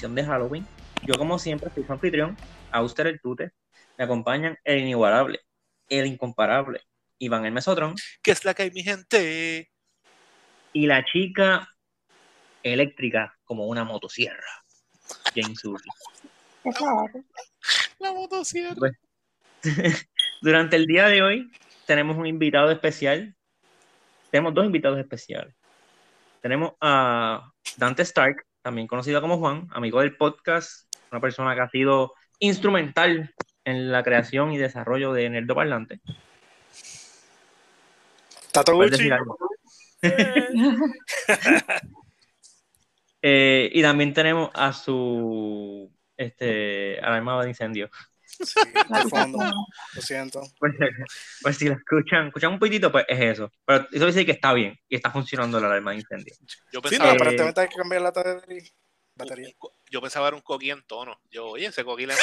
Edición de Halloween. Yo, como siempre, soy su anfitrión, Auster el Tute. Me acompañan el inigualable, el incomparable, Iván el Mesotrón. ¿Qué es la que hay, mi gente? Y la chica eléctrica como una motosierra, James Uri. La motosierra. Pues, durante el día de hoy tenemos un invitado especial. Tenemos dos invitados especiales. Tenemos a Dante Stark, también conocido como Juan, amigo del podcast, una persona que ha sido instrumental en la creación y desarrollo de Nerdo Parlante. Tato. Eh, y también tenemos a su este, alarmado de incendio. Sí, de fondo. Lo siento. Pues, pues si lo escuchan, escuchan un poquitito, pues es eso. Pero eso dice que está bien y está funcionando la alarma de incendio. Yo Sí, no, pensaba, aparentemente hay que cambiar la batería. batería. yo pensaba era un coquí en tono. Yo, oye, ese coquí le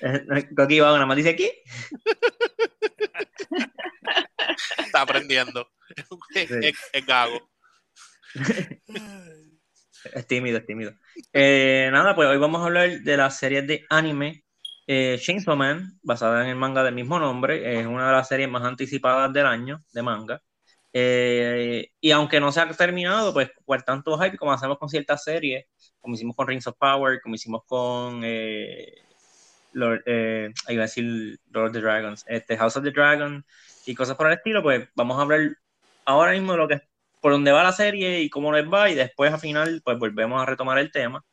Coqui va nada más dice aquí. está aprendiendo. Es, es- es gago. Es tímido, es tímido. Eh, nada, pues hoy vamos a hablar de la serie de anime eh, Chainsaw Man, basada en el manga del mismo nombre. Es una de las series más anticipadas del año de manga. Eh, y aunque no se ha terminado, pues por tanto hype, como hacemos con ciertas series, como hicimos con Rings of Power, como hicimos con eh, Lord, eh, iba a decir Lord of the Dragons, este, House of the Dragon y cosas por el estilo, pues vamos a hablar ahora mismo de lo que por dónde va la serie y cómo les va, y después al final, pues volvemos a retomar el tema.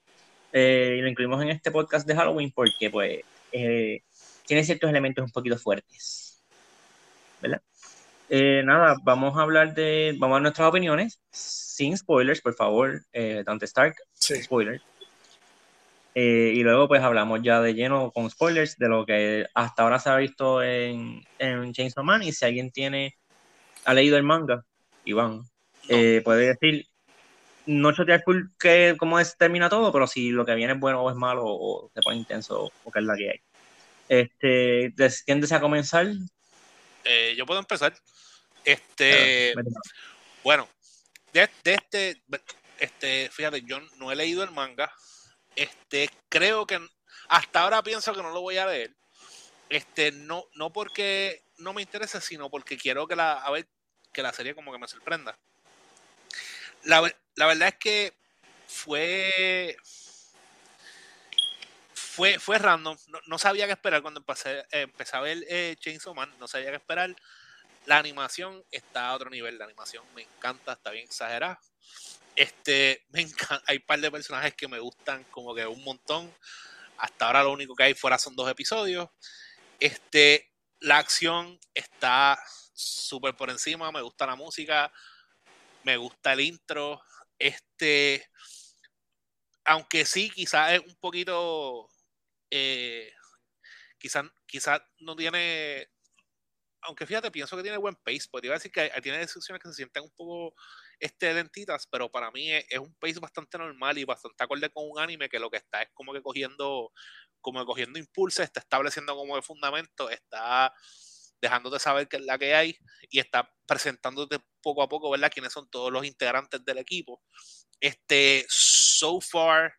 Eh, y lo incluimos en este podcast de Halloween porque, pues, eh, tiene ciertos elementos un poquito fuertes. ¿Verdad? Eh, nada, vamos a hablar de. Vamos a dar nuestras opiniones, sin spoilers, por favor, Dante Stark, Sí. spoilers. Y luego, pues, hablamos ya de lleno con spoilers de lo que hasta ahora se ha visto en, en Chainsaw Man. Y si alguien tiene, ha leído el manga, Iván, eh, puede decir, no chotear full que cómo es, termina todo, pero si lo que viene es bueno o es malo o se pone intenso o qué es la que hay. Este, ¿quién desea comenzar? Eh, yo puedo empezar. Este, bueno, de, de este, este, fíjate, yo no he leído el manga. Este, creo que hasta ahora pienso que no lo voy a leer. Este, no, no porque no me interese, sino porque quiero que la, a ver, que la serie como que me sorprenda. La, la verdad es que fue fue, fue random. No, sabía qué esperar cuando empecé, eh, empecé a ver Chainsaw Man. No sabía qué esperar. La animación está a otro nivel. La animación me encanta, está bien exagerada. Este, me encanta, hay un par de personajes que me gustan como que un montón. Hasta ahora lo único que hay fuera son dos episodios. Este, la acción está súper por encima. Me gusta la música. Me gusta el intro. Este, aunque sí, quizás es un poquito, eh, quizás quizás no tiene, aunque fíjate, pienso que tiene buen pace, porque iba a decir que tiene decisiones que se sienten un poco este, lentitas, pero para mí es, es un pace bastante normal y bastante acorde con un anime que lo que está es como que cogiendo, como que cogiendo impulso, está estableciendo como de fundamento, está dejándote saber qué es la que hay y está presentándote poco a poco, ¿verdad? Quiénes son todos los integrantes del equipo. Este, so far,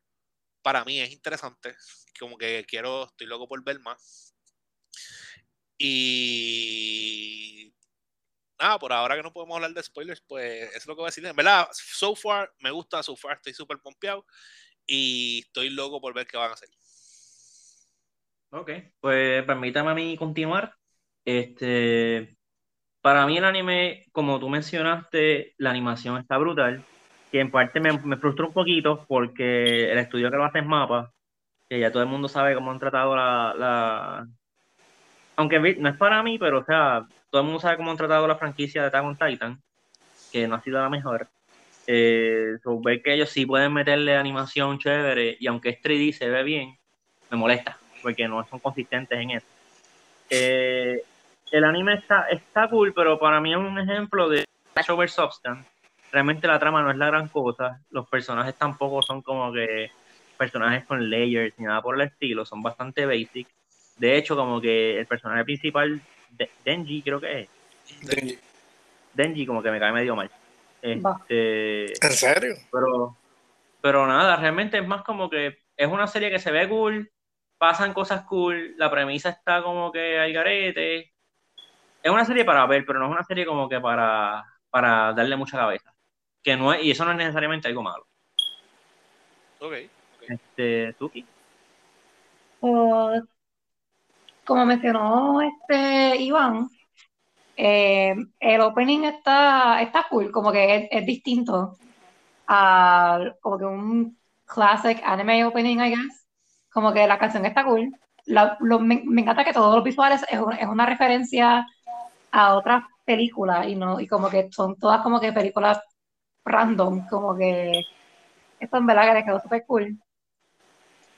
para mí es interesante. Como que quiero, estoy loco por ver más. Y nada, por ahora que no podemos hablar de spoilers, pues eso es lo que voy a decir. Verdad, so far, me gusta, so far estoy súper pompeado y estoy loco por ver qué van a hacer. Ok, pues permítame a mí continuar. Este, para mí el anime, como tú mencionaste, la animación está brutal, que en parte me, me frustra un poquito porque el estudio que lo hace es Mapa, que ya todo el mundo sabe cómo han tratado la, la... Aunque no es para mí, pero o sea, todo el mundo sabe cómo han tratado la franquicia de Attack on Titan, que no ha sido la mejor. Eh, so, que ellos sí pueden meterle animación chévere y aunque es 3D se ve bien, me molesta porque no son consistentes en eso. Eh, el anime está, está cool, pero para mí es un ejemplo de Flash over Substance. Realmente la trama no es la gran cosa, los personajes tampoco son como que personajes con layers ni nada por el estilo, son bastante basic. De hecho, como que el personaje principal, De- Denji creo que es, Denji. Denji como que me cae medio mal. Este, ¿En serio? pero Pero nada, realmente es más como que es una serie que se ve cool, pasan cosas cool, la premisa está como que hay garete. Es una serie para ver, pero no es una serie como que para, para darle mucha cabeza. Que no es, y eso no es necesariamente algo malo. Ok. Este, Tuki. Pues, como mencionó este Iván, eh, el opening está, está cool, como que es, es distinto a como que un classic anime opening, I guess. Como que la canción está cool. La- lo- me, me encanta que todos los visuales es, un- es una referencia a otras películas y no y como que son todas como que películas random, como que esto en verdad que le quedó súper cool.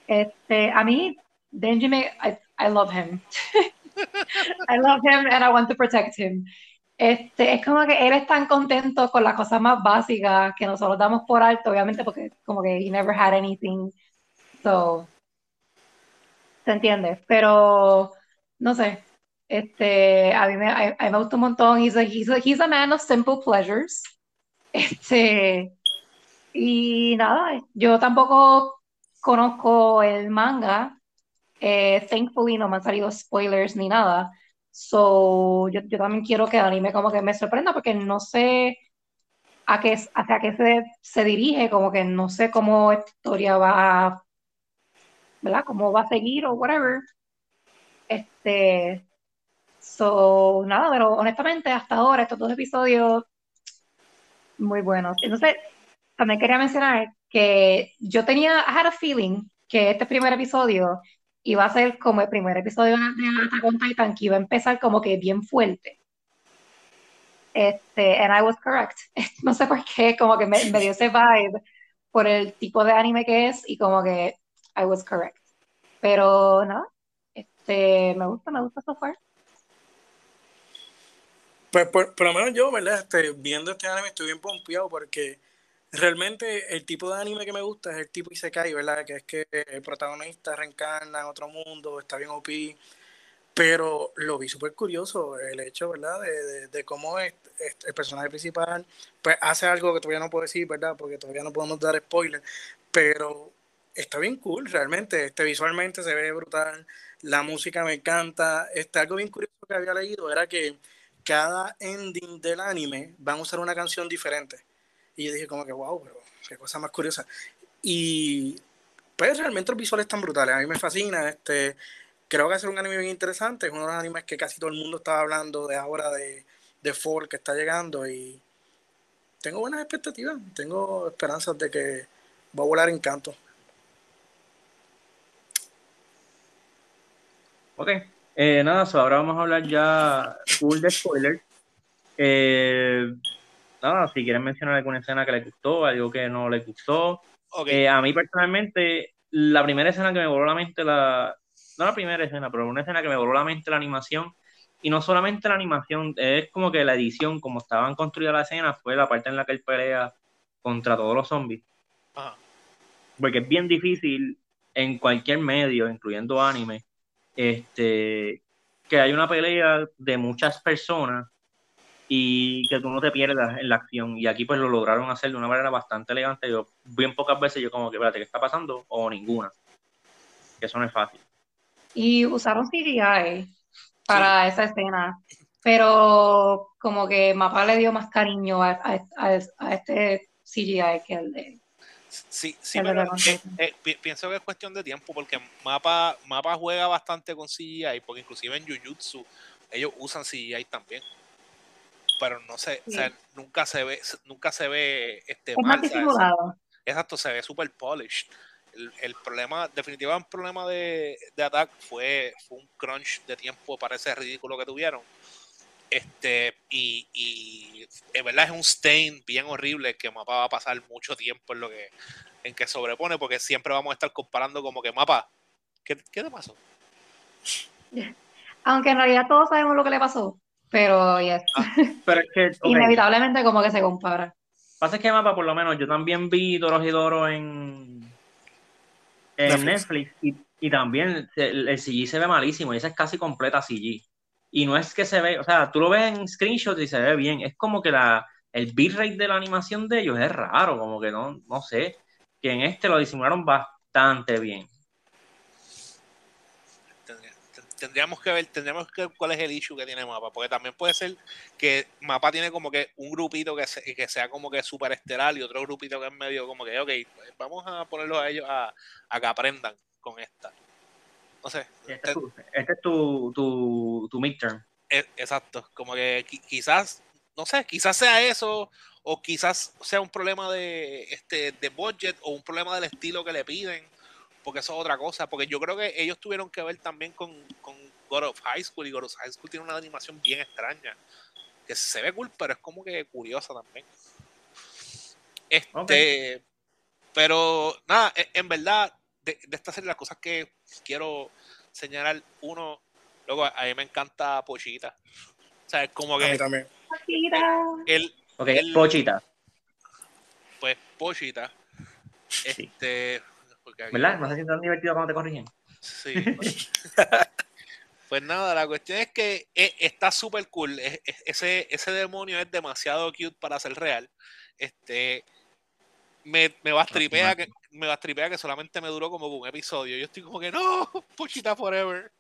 Este, a mí, Denji me, I, I love him. I love him and I want to protect him. Este, es como que él es tan contento con las cosas más básicas que nosotros damos por alto, obviamente, porque como que he never had anything. So, ¿se entiende? Pero, no sé. Este, a mí me, a, a mí me gusta un montón. He's a, he's a, he's a man of simple pleasures. Este, y nada, yo tampoco conozco el manga. Eh, thankfully no me han salido spoilers ni nada. So, yo, yo también quiero que el anime como que me sorprenda porque no sé a qué, hacia qué se, se dirige, como que no sé cómo esta historia va ¿verdad? Cómo va a seguir o whatever. Este, so, nada, pero honestamente hasta ahora estos dos episodios muy buenos. Entonces, también quería mencionar que yo tenía, I had a feeling que este primer episodio iba a ser como el primer episodio de Attack on Titan, que iba a empezar como que bien fuerte. Este, and I was correct. No sé por qué, como que me, me dio ese vibe por el tipo de anime que es y como que I was correct. Pero nada, este, me gusta, me gusta so far. Pues por, por lo menos yo, ¿verdad? Este, viendo este anime estoy bien pompeado porque realmente el tipo de anime que me gusta es el tipo Isekai, ¿verdad? Que es que el protagonista reencarna en otro mundo, está bien OP. Pero lo vi súper curioso, el hecho, ¿verdad? De, de, de cómo es, es el personaje principal pues hace algo que todavía no puedo decir, ¿verdad? Porque todavía no podemos dar spoiler. Pero está bien cool, realmente. Este, visualmente se ve brutal. La música me encanta. Este, algo bien curioso que había leído era que cada ending del anime van a usar una canción diferente. Y yo dije como que, wow, pero qué cosa más curiosa. Y pues realmente los visuales están brutales. A mí me fascina. Este, creo que va a ser un anime bien interesante. Es uno de los animes que casi todo el mundo estaba hablando de ahora de, de Fall que está llegando. Y tengo buenas expectativas. Tengo esperanzas de que va a volar encanto. Ok, eh, nada, so ahora vamos a hablar ya full de spoilers. Eh, nada, si quieren mencionar alguna escena que les gustó, algo que no les gustó. Ok. Eh, a mí personalmente, la primera escena que me voló la mente, la, no la primera escena, pero una escena que me voló la mente la animación, y no solamente la animación, es como que la edición, como estaban construidas las escenas, fue la parte en la que él pelea contra todos los zombies. Ajá. Porque es bien difícil en cualquier medio, incluyendo anime, este, que hay una pelea de muchas personas y que tú no te pierdas en la acción. Y aquí pues lo lograron hacer de una manera bastante elegante. Yo bien pocas veces yo como que, espérate, ¿qué está pasando? O ninguna. Que eso no es fácil. Y usaron CGI para esa escena, pero como que Mapa le dio más cariño a, a- a- a este CGI que el de... Sí, sí, pero eh, eh, pienso que es cuestión de tiempo porque Mapa, Mapa juega bastante con CGI, porque inclusive en Jujutsu ellos usan CGI también. Pero no sé, o sea, Sí. nunca se ve, nunca se ve este Es mal. Exacto, se ve super polished. El, el problema, definitivamente el problema de, de Attack fue, fue un crunch de tiempo para ese ridículo que tuvieron. Este, y, y en verdad es un stain bien horrible que Mapa va a pasar mucho tiempo en lo que en que sobrepone, porque siempre vamos a estar comparando como que Mapa, ¿qué, qué te pasó? Aunque en realidad todos sabemos lo que le pasó, pero yes, Pero es que, ok, inevitablemente como que se compara. pasa es que Mapa, por lo menos, yo también vi Doros y Doro en, en Netflix. Netflix y, y también el, el CG se ve malísimo y esa es casi completa CG. Y no es que se ve, o sea, tú lo ves en screenshots y se ve bien, es como que la, el bitrate de la animación de ellos es raro, como que no, no sé. que en este lo disimularon bastante bien. Tendríamos que ver, tendríamos que ver cuál es el issue que tiene Mapa, porque también puede ser que Mapa tiene como que un grupito que, que sea como que super estelar y otro grupito que es medio como que, ok, pues vamos a ponerlos a ellos a, a que aprendan con esta. No sé. Este, este es tu, tu, tu midterm. E, exacto, como que quizás, no sé, quizás sea eso, o quizás sea un problema de, este, de budget, o un problema del estilo que le piden, porque eso es otra cosa, porque yo creo que ellos tuvieron que ver también con, con God of High School, y God of High School tiene una animación bien extraña, que se ve cool, pero es como que curiosa también. Este, pero nada, e, en verdad, de, de esta serie las cosas que quiero señalar, uno, Luego, a mí me encanta Pochita. O sea, es como que. A mí también. Pochita. El, ok, Pochita. Pues Pochita. Este. ¿Verdad? No sé si tan divertido cuando te corrigen. Sí. pues nada, la cuestión es que e, está súper cool. Ese, ese demonio es demasiado cute para ser real. Este. Me, me va a tripea que me va a tripea que solamente me duró como un episodio. Yo estoy como que no, Pochita Forever.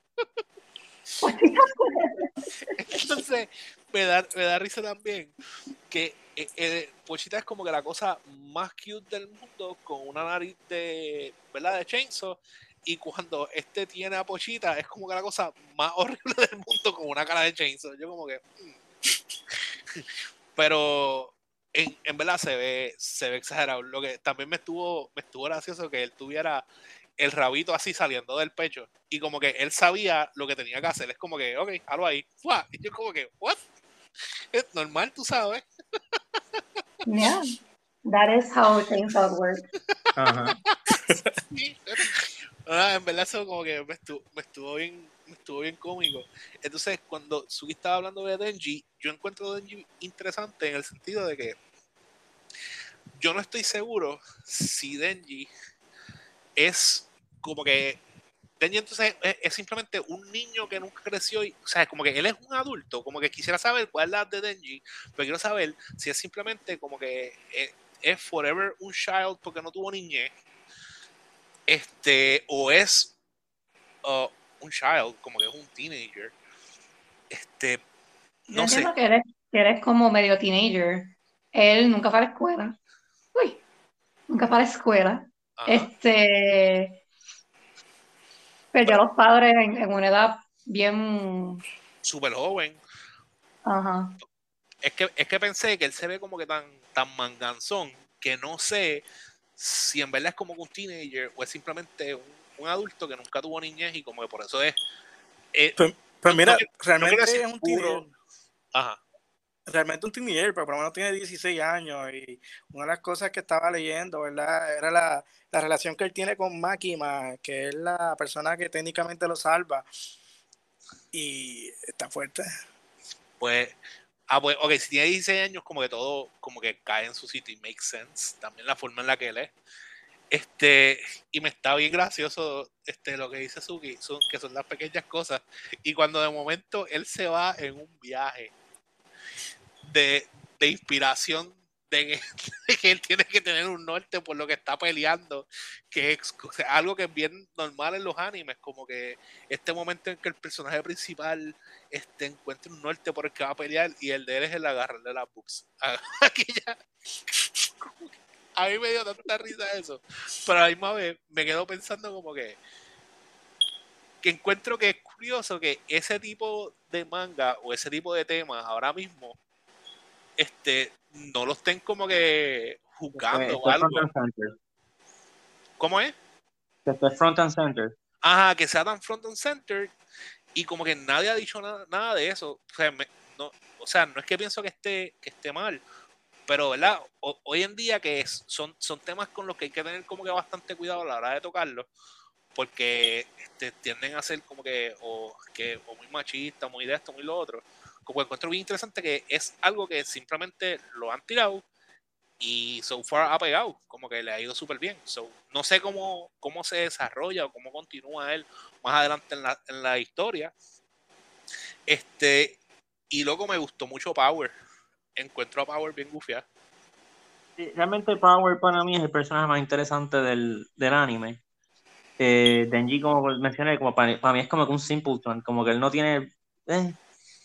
Entonces, me da, me da risa también que eh, eh, Pochita es como que la cosa más cute del mundo con una nariz de, ¿verdad? De Chainsaw. Y cuando este tiene a Pochita, es como que la cosa más horrible del mundo con una cara de Chainsaw. Yo como que... Mm. Pero en, en, verdad se ve, se ve exagerado. Lo que también me estuvo, me estuvo gracioso que él tuviera el rabito así saliendo del pecho. Y como que él sabía lo que tenía que hacer. Es como que, ok, halo ahí. Y yo como que, what? Es normal, tú sabes. Yeah, that is how things work. Ajá. Ah, en verdad eso como que me estuvo, me estuvo bien estuvo bien cómico. Entonces, cuando Suki estaba hablando de Denji, yo encuentro a Denji interesante en el sentido de que yo no estoy seguro si Denji es como que Denji entonces es, simplemente un niño que nunca creció y, o sea, como que él es un adulto, como que quisiera saber cuál es la de Denji, pero quiero saber si es simplemente como que es, forever un child porque no tuvo niñez, este, o es un child, como que es un teenager, este, no sé. Que eres, que eres como medio teenager, él nunca fue a la escuela, uy, nunca fue a la escuela, este perdió a los padres en, una edad bien súper joven. Ajá. Es que, es que pensé que él se ve como que tan, tan manganzón que no sé si en verdad es como un teenager o es simplemente un, adulto que nunca tuvo niñez y como que por eso es. Eh, pues, pues mira, realmente es un teenager. Ajá realmente un teenager, pero por lo menos tiene 16 años y una de las cosas que estaba leyendo, ¿verdad? Era la, la relación que él tiene con Makima, que es la persona que técnicamente lo salva. Y está fuerte. Pues, ah, pues, ok, si tiene 16 años, como que todo, como que cae en su sitio y makes sense. También la forma en la que él es. Este, y me está bien gracioso este, lo que dice Suki, que son las pequeñas cosas. Y cuando de momento él se va en un viaje de, inspiración de que, él tiene que tener un norte por lo que está peleando, que es algo que es bien normal en los animes, como que este momento en que el personaje principal este, encuentra un norte por el que va a pelear y el de él es el agarrarle las books. a mí me dio tanta risa eso, pero a la misma vez me quedo pensando como que que encuentro que es curioso que ese tipo de manga o ese tipo de temas ahora mismo este, no lo estén como que juzgando o algo. ¿Cómo es? Que esté front and center. Ajá, que sea tan front and center y como que nadie ha dicho nada, nada de eso. O sea, no, o sea, no es que pienso que esté, que esté mal, pero ¿verdad? hoy en día que son, son temas con los que hay que tener como que bastante cuidado a la hora de tocarlos, porque este, tienden a ser como que o, que o muy machista, muy de esto, muy lo otro como encuentro bien interesante que es algo que simplemente lo han tirado y so far ha pegado, como que le ha ido súper bien. So, no sé cómo, cómo se desarrolla o cómo continúa él más adelante en la, en la historia. Este, y luego me gustó mucho Power. Encuentro a Power bien gufia. realmente Power para mí es el personaje más interesante del, del anime. Eh, Denji, como mencioné, como para, mí es como que un simpleton, como que él no tiene... Eh,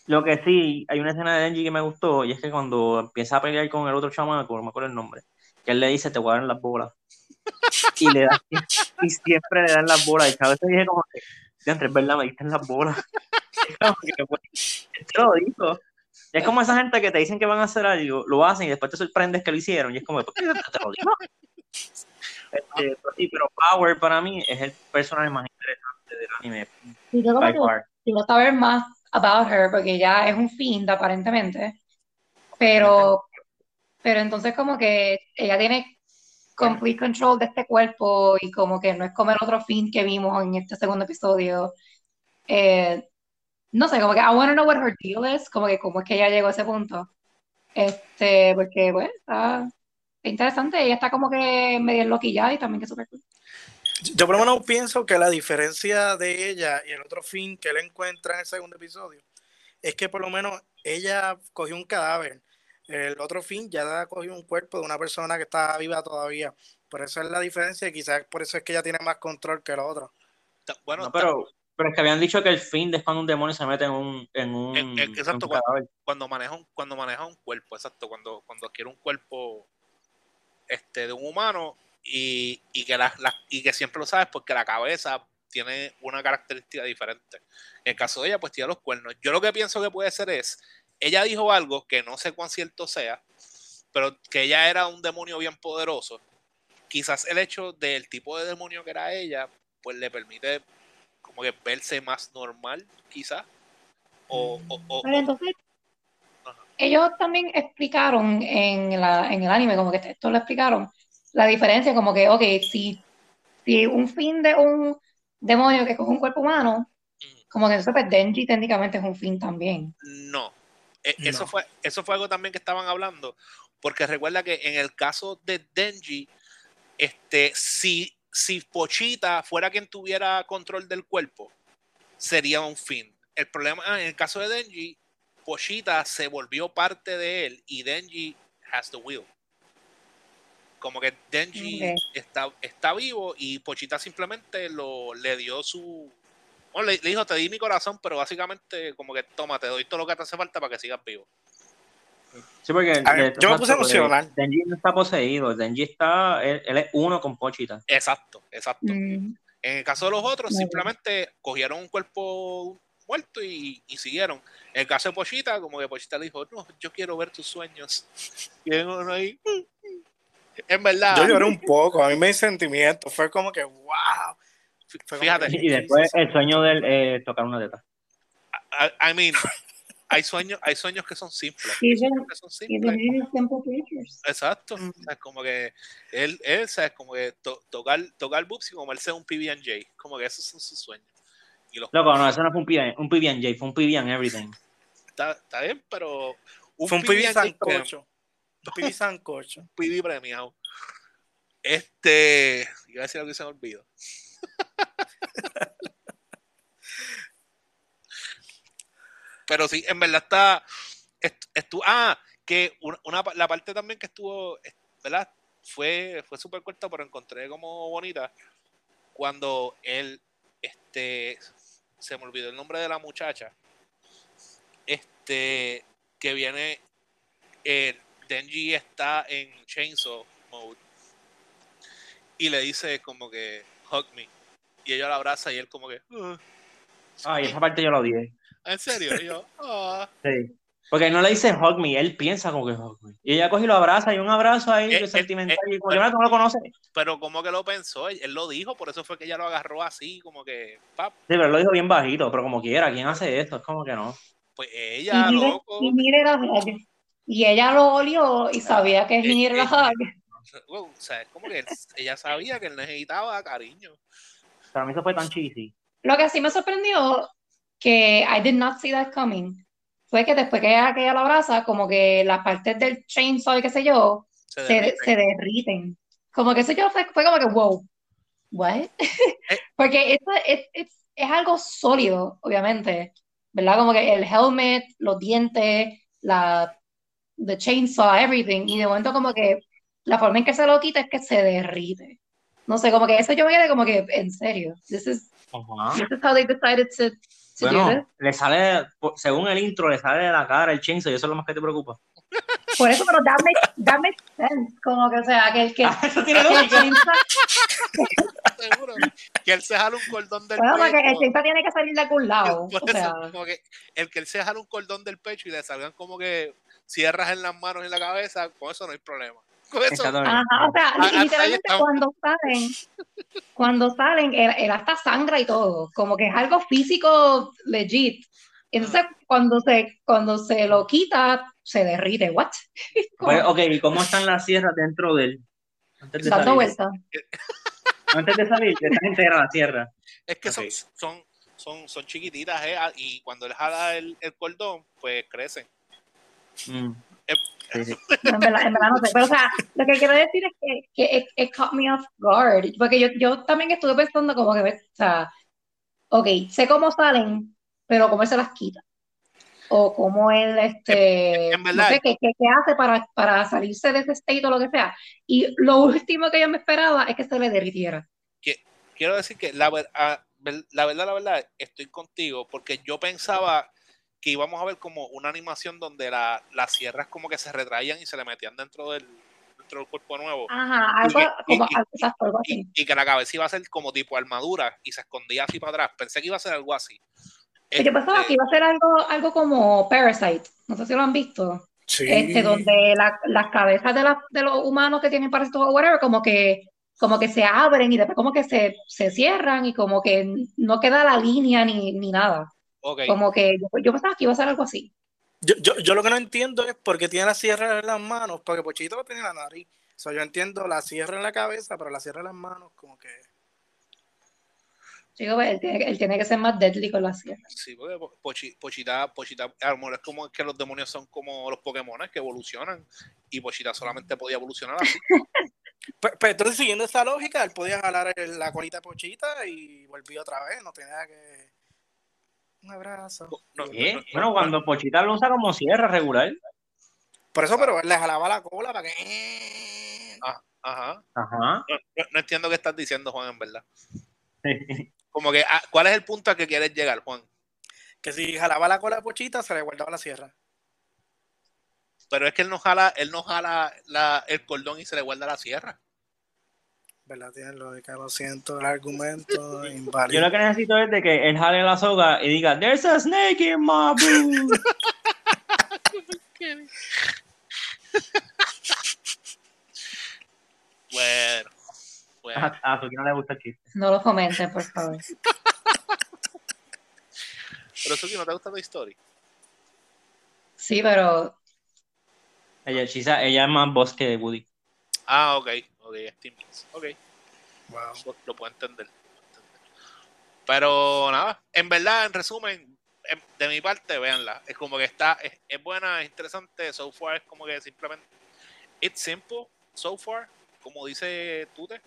lo que sí, hay una escena de Denji que me gustó, y es que cuando empieza a pelear con el otro chamaco, no me acuerdo el nombre, que él le dice, te voy a dar las bolas. Y, le da, y siempre le dan las bolas. Y a veces dije como que, es verdad, me diste las bolas. Pues, lo dijo. Es como esa gente que te dicen que van a hacer algo, lo hacen y después te sorprendes que lo hicieron. Y es como, ¿por qué te lo digo? Este, sí, pero Power para mí es el personaje más interesante del anime. Y yo como quiero saber más about her porque ya es un fiend aparentemente. Pero, pero entonces como que ella tiene complete control de este cuerpo y como que no es como el otro fiend que vimos en este segundo episodio. Eh, no sé, como que I want to know what her deal is, como que cómo es que ella llegó a ese punto. Este, porque, bueno, está interesante. Ella está como que medio enloquillada y también que súper cool. Yo por lo menos pienso que la diferencia de ella y el otro fin que él encuentra en el segundo episodio es que por lo menos ella cogió un cadáver. El otro fin ya cogió un cuerpo de una persona que está viva todavía. Por eso es la diferencia y quizás por eso es que ella tiene más control que el otro. Bueno, pero pero es que habían dicho que el fin es cuando un demonio se mete en un. En un exacto, cuando, maneja un, cuando maneja un cuerpo, exacto, cuando, cuando adquiere un cuerpo este, de un humano y, que la, y que siempre lo sabes porque la cabeza tiene una característica diferente. En el caso de ella, pues tiene los cuernos. Yo lo que pienso que puede ser es, ella dijo algo que no sé cuán cierto sea, pero que ella era un demonio bien poderoso. Quizás el hecho del tipo de demonio que era ella, pues le permite como que verse más normal, quizá. O, o, Pero entonces, ellos también explicaron en, la, en el anime, como que esto lo explicaron, la diferencia, como que, ok, si, si un fin de un demonio que coge un cuerpo humano, como que entonces pues, Denji técnicamente es un fin también. No. E, eso, Fue, eso fue algo también que estaban hablando, porque recuerda que en el caso de Denji, este, si si Pochita fuera quien tuviera control del cuerpo, sería un fin. El problema, ah, en el caso de Denji, Pochita se volvió parte de él y Denji has the will. Como que Denji está, está vivo y Pochita simplemente lo, le dio su. le, dijo, te di mi corazón, pero básicamente, como que toma, te doy todo lo que te hace falta para que sigas vivo. Sí, porque yo me puse emocional. Denji no está poseído, Denji está, él, es uno con Pochita. Exacto, exacto. Mm. En el caso de los otros, simplemente cogieron un cuerpo muerto y, siguieron. En el caso de Pochita, como que Pochita le dijo, no, yo quiero ver tus sueños. Y uno ahí, en verdad. Yo lloré un poco, a mí me di sentimiento, fue como que, wow. Fíjate. y después el sueño de él, tocar una teta. I, I mean, hay sueños, hay sueños que son simples. Exacto. es como que él, él ¿sabes? como que tocar, tocar boobs y comerse un PB&J. Como que esos son sus sueños. Y Loco, no, eso no fue un, PB, un PB&J, fue un PB everything. Está, está bien, pero... Un fue un PB sancocho. Un PB sancocho. Un PB premiado. Este... Iba a decir algo que se me olvidó. Pero sí, en verdad está. Estuvo, ah, que una, la parte también que estuvo, ¿verdad? Fue, fue súper corta, pero encontré como bonita. Cuando él, este, se me olvidó el nombre de la muchacha. Este, que viene, eh, Denji está en Chainsaw Mode. Y le dice como que, hug me. Y ella la abraza y él como que... Ay, esa parte yo la odié. ¿En serio? yo, ah". Sí. Porque no le dice hug me, él piensa como que hug me. Y ella coge y lo abraza, y un abrazo ahí, eh, sentimental, eh, y como pero, no lo conoce. Pero como que lo pensó, él, lo dijo, por eso fue que ella lo agarró así, como que, pap. Sí, pero lo dijo bien bajito, pero como quiera, ¿quién hace esto? Es como que no. Pues ella, y loco. Y, mire la y ella lo olió y sabía que es eh, la hug. O sea, es como que ella sabía que él necesitaba cariño. Para mí eso fue tan cheesy. Lo que sí me sorprendió que I did not see that coming fue que después que ella, que ella lo abraza, como que las partes del chainsaw y qué sé yo, se, se, derriten. Como que eso yo fue, fue como que, wow, what? Eh. Porque esto es, es, es, algo sólido, obviamente, ¿verdad? Como que el helmet, los dientes, la the chainsaw, everything, y de momento como que la forma en que se lo quita es que se derrite. No sé, como que eso yo me quedé como que, en serio, this is, Ajá. this is how they decided to, Bueno, le sale, según el intro, le sale de la cara el chainsaw y eso es lo más que te preocupa. Por eso, pero makes sense, como que, o sea, que el que, Ah, eso tiene que el Seguro. Que él se jala un cordón del bueno, porque el pecho. chainsaw tiene que salir de algún lado, Por o eso, sea, como que el que él se jala un cordón del pecho y le salgan como que cierras en las manos y en la cabeza, con eso no hay problema. Con eso. Ajá, o sea, Ah, ah, literalmente cuando salen, cuando salen, él, él hasta sangra y todo, como que es algo físico legit. Entonces, cuando se, cuando se lo quita, se derrite, what? Pues, ok, ¿y cómo están las sierras dentro de él? Antes de Dando salir. vueltas. Antes de salir, está entera la sierra. es que son, Ok. son, son, son chiquititas, ¿eh? Ah, Y cuando él jala el, el cordón, pues crecen. Mm. Eh, Sí, sí. En verdad, en verdad no sé. Pero, o sea, lo que quiero decir es que, que it, it caught me off guard. Porque yo, yo también estuve pensando como que, o sea, ok, sé cómo salen, pero cómo él se las quita. O cómo él, este, en no verdad- sé, qué, qué, qué hace para, para salirse de ese state o lo que sea. Y lo último que yo me esperaba es que se le derritiera. quiero decir que la, ah, la verdad, la verdad, estoy contigo porque yo pensaba que íbamos a ver como una animación donde la- las sierras como que se retraían y se le metían dentro del, dentro del cuerpo nuevo Ajá, algo, Y que- y- como, y- algo, exacto, algo y, así. y que la cabeza iba a ser como tipo armadura y se escondía así para atrás. Pensé que iba a ser algo así. Yo pensaba Este, que iba a ser algo, algo como Parasite. No sé si lo han visto. Sí. este, donde la- las cabezas de, la- de los humanos que tienen parásitos o whatever, como que, como que se abren y después como que se, se cierran y como que no queda la línea ni, ni nada. Como que yo, yo pensaba que iba a ser algo así. Yo, yo, yo lo que no entiendo es por qué tiene la sierra en las manos, porque Pochito lo tiene en la nariz. O sea, yo entiendo la sierra en la cabeza, pero la sierra en las manos, como que. Digo, él tiene, él tiene que ser más deadly con la sierra. sí, porque Po- Pochi- Pochita, Pochita, a lo mejor es como que los demonios son como los Pokémon que evolucionan y Pochita solamente podía evolucionar así. Pues, pues, entonces, siguiendo esa lógica, él podía jalar la colita de Pochita y volvió otra vez, no tenía que. Un abrazo. No, ¿Qué? no, no, Bueno, no, cuando Pochita lo usa como sierra regular. Por eso, pero él le jalaba la cola para que. Ajá. Ajá. No, entiendo qué estás diciendo, Juan, en verdad. Como que, ah, ¿cuál es el punto al que quieres llegar, Juan? Que si jalaba la cola de Pochita, se le guardaba la sierra. Pero es que él no jala, él no jala la- el cordón y se le guarda la sierra. ¿Verdad? Tiene lógica, lo siento, el argumento Yo inválido. lo que necesito es de que él jale la soga y diga, There's a snake in my boot. Bueno, bueno. A, a Suki no le gusta el chiste. No lo fomenten, por favor. Pero Suki, ¿no te gusta Toy Story? Sí, pero Ella, she's a- ella es más boss que Woody. Ah, ok, ok, es Team Kids. Ok, Wow. lo, lo puedo entender. lo puedo entender. Pero nada, en verdad, en resumen, em- de mi parte, véanla. Es como que está, es, es buena, es interesante. So far es como que simplemente. It's simple, so far, como dice Tute.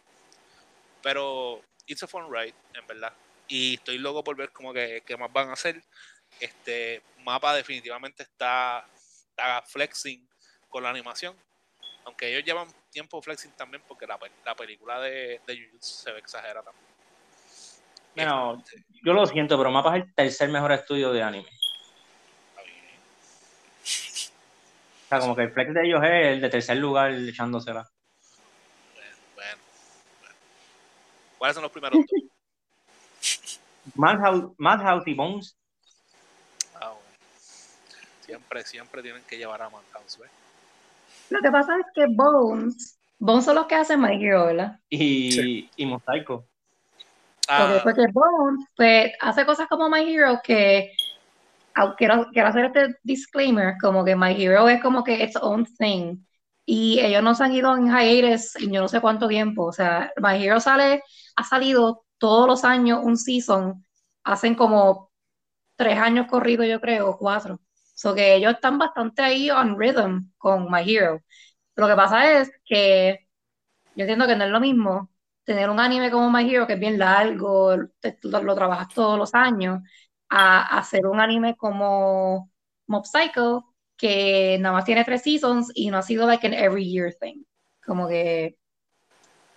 Pero it's a fun ride, en verdad. Y estoy loco por ver como que qué más van a hacer. Este mapa definitivamente está, está flexing con la animación. Aunque ellos llevan tiempo flexing también porque la, la película de, de Jujutsu se ve exagerada también. Bueno, yo lo siento, pero Mapa es el tercer mejor estudio de anime. está bien. O sea, como que el flex de ellos es el de tercer lugar echándosela. Bueno, bueno, bueno. ¿Cuáles son los primeros dos? Madhouse, Madhouse y Bones. Ah, bueno. Siempre, siempre tienen que llevar a Madhouse, ¿ves? Lo que pasa es que Bones, Bones son los que hacen My Hero, ¿verdad? y, Sí. y Mosaico. Ah, Porque, porque Bones pues, hace cosas como My Hero que, quiero, quiero hacer este disclaimer, como que My Hero es como que its own thing. Y ellos no se han ido en hiatus en yo no sé cuánto tiempo. O sea, My Hero sale, ha salido todos los años un season. Hacen como tres años corridos, yo creo, o cuatro. So que ellos están bastante ahí on rhythm con My Hero. Lo que pasa es que yo entiendo que no es lo mismo tener un anime como My Hero, que es bien largo, lo, lo trabajas todos los años, a, a hacer un anime como Mob Psycho, que nada más tiene tres seasons y no ha sido like an every year thing. Como que.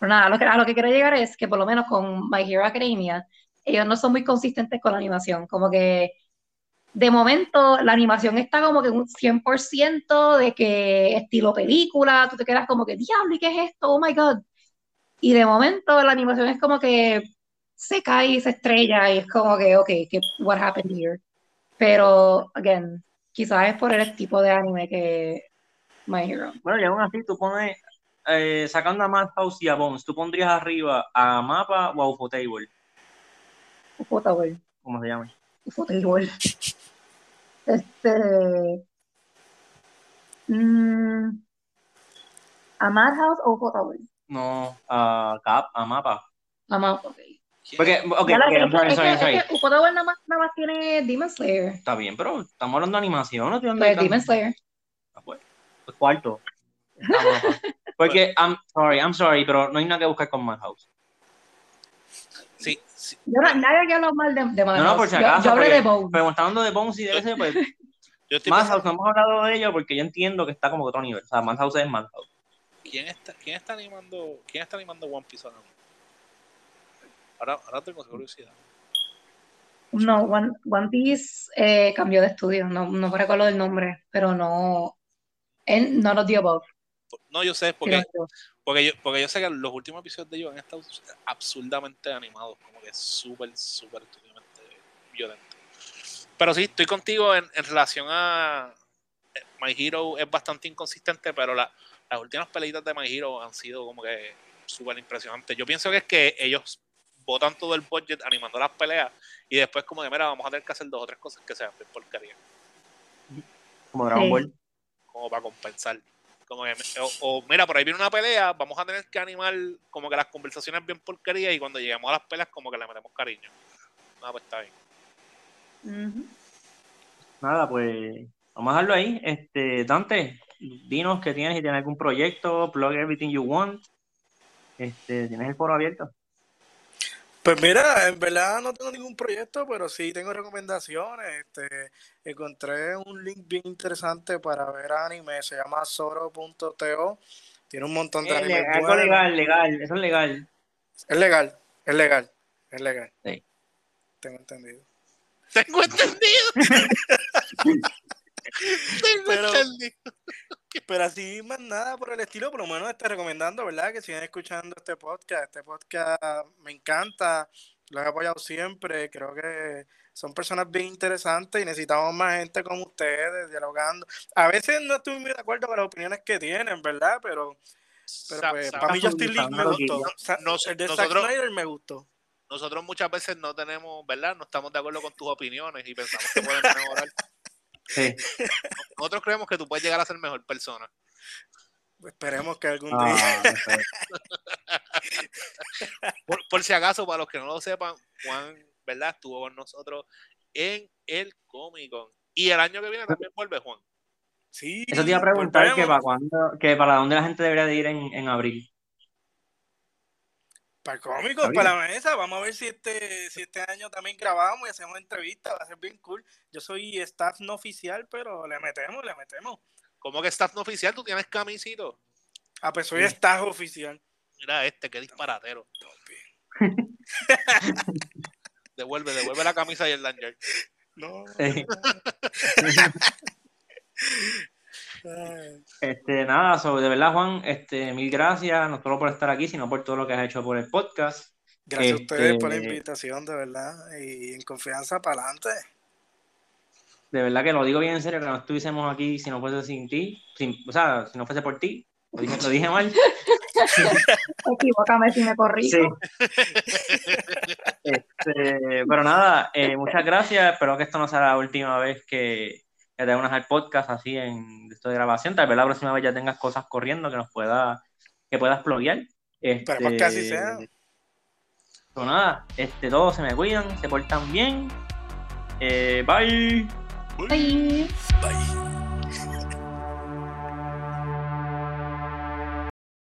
Pero nada, lo que, a lo que quiero llegar es que por lo menos con My Hero Academia, ellos no son muy consistentes con la animación. Como que de momento la animación está como que un 100% de que estilo película, tú te quedas como que, diablo, ¿y qué es esto? Oh my god. Y de momento la animación es como que se cae y se estrella y es como que, ok, ¿qué, what happened here? Pero, again, quizás es por el tipo de anime que My Hero. Bueno, y aún así tú pones, eh, sacando a Madhouse y a Bones, ¿tú pondrías arriba a Mapa o a Ufotable? Ufotable. ¿Cómo se llama? Ufotable. Este. Mm, ¿A Madhouse o Ufotable? No, a Cap, a Mapa. A Mapa, ok. Porque, ok, Ya la- ok, es I'm sorry, es sorry, que- sorry. es que Ufotable nada más, nada más tiene Demon Slayer. Está bien, pero estamos hablando de animación, no Pues de Demon Slayer. Ah, pues, pues cuarto. Mapa. Porque, I'm sorry, I'm sorry, pero no hay nada que buscar con Madhouse. Sí, sí. Yo no, nadie que habla mal de, de No, no, Madhouse. por si Yo- acaso. Yo, hablé porque- de Bone. Pero está hablando de Bones y de ese, pues Yo estoy Madhouse, pensando, no hemos hablado de ello porque yo entiendo que está como que otro nivel. O sea, Madhouse es Madhouse. ¿quién está, quién está animando, quién está animando One Piece ahora? mismo? Ahora, ahora tengo curiosidad. No, One, One Piece eh, cambió de estudio. No, no me recuerdo el nombre, pero no. Él no los dio Bob. No, yo sé, porque, porque, yo, porque yo sé que los últimos episodios de ellos han estado absurdamente animados, como que súper, súper violentos. Pero sí, estoy contigo en, en relación a eh, My Hero es bastante inconsistente, pero la- las últimas peleitas de My Hero han sido como que súper impresionantes. Yo pienso que es que ellos botan todo el budget animando las peleas y después como que, mira, vamos a tener que hacer dos o tres cosas que sean bien porquería, Como Dragon Sí. Ball. como para compensar. Como que, o, o, mira, por ahí viene una pelea, vamos a tener que animar como que las conversaciones bien porquería y cuando lleguemos a las peleas como que le metemos cariño. Ah, pues está bien. Nada, pues vamos a dejarlo ahí. Este, Dante, dinos que tienes, si tienes algún proyecto, plug everything you want. Este, tienes el foro abierto. Pues mira, en verdad no tengo ningún proyecto, pero sí tengo recomendaciones. Este, encontré un link bien interesante para ver anime, se llama soro.to. Tiene un montón de algo buenos. legal, legal, eso es legal. Es legal, es legal, es legal. Sí. Tengo entendido. Tengo entendido. Pero- así más nada por el estilo, por lo menos estoy recomendando, ¿verdad? Que sigan escuchando este podcast. Este podcast me encanta, lo he apoyado siempre. Creo que son personas bien interesantes y necesitamos más gente como ustedes, dialogando. A veces no estoy muy de acuerdo con las opiniones que tienen, ¿verdad? Pero, pero Sa- pues, para mí Justin League me gustó. Nos- el de Zack nosotros- Snyder me gustó. nosotros muchas veces no tenemos, ¿verdad? No estamos de acuerdo con tus opiniones y pensamos que pueden mejorar. Sí. Nosotros creemos que tú puedes llegar a ser mejor persona. Esperemos que algún Ah, día. Por, por si acaso, para los que no lo sepan, Juan, ¿verdad? Estuvo con nosotros en el Comic Con. Y el año que viene también vuelve Juan. Sí, Eso te iba a preguntar que para cuándo, que para dónde la gente debería de ir en, en abril. Para cómicos, Está para la mesa. Vamos a ver si este, si este año también grabamos y hacemos entrevistas. Va a ser bien cool. Yo soy staff no oficial, pero le metemos, le metemos. ¿Cómo que staff no oficial? ¿Tú tienes camisito? Ah, pues soy Sí. staff oficial. Mira este, qué disparatero. Devuelve, devuelve la camisa y el lanyard. No. Sí. Este, nada, so, de verdad, Juan, este, mil gracias, no solo por estar aquí, sino por todo lo que has hecho por el podcast. Gracias a ustedes por la Este- invitación, de verdad. Y en confianza para adelante. De verdad que lo digo bien en serio, que no estuviésemos aquí si no fuese sin ti, sin, o sea, si no fuese por ti. Lo dije, lo dije mal. Equivócame si me corrijo. Sí. Este, pero nada, eh, muchas gracias. Espero que esto no sea la última vez que, que te unas al podcast así en esto de grabación. Tal vez la próxima vez ya tengas cosas corriendo que nos pueda, que puedas bloguear. Este, Esperemos que así sea. Pero nada, este, todos se me cuidan, se portan bien. Eh, bye. Bye. Bye.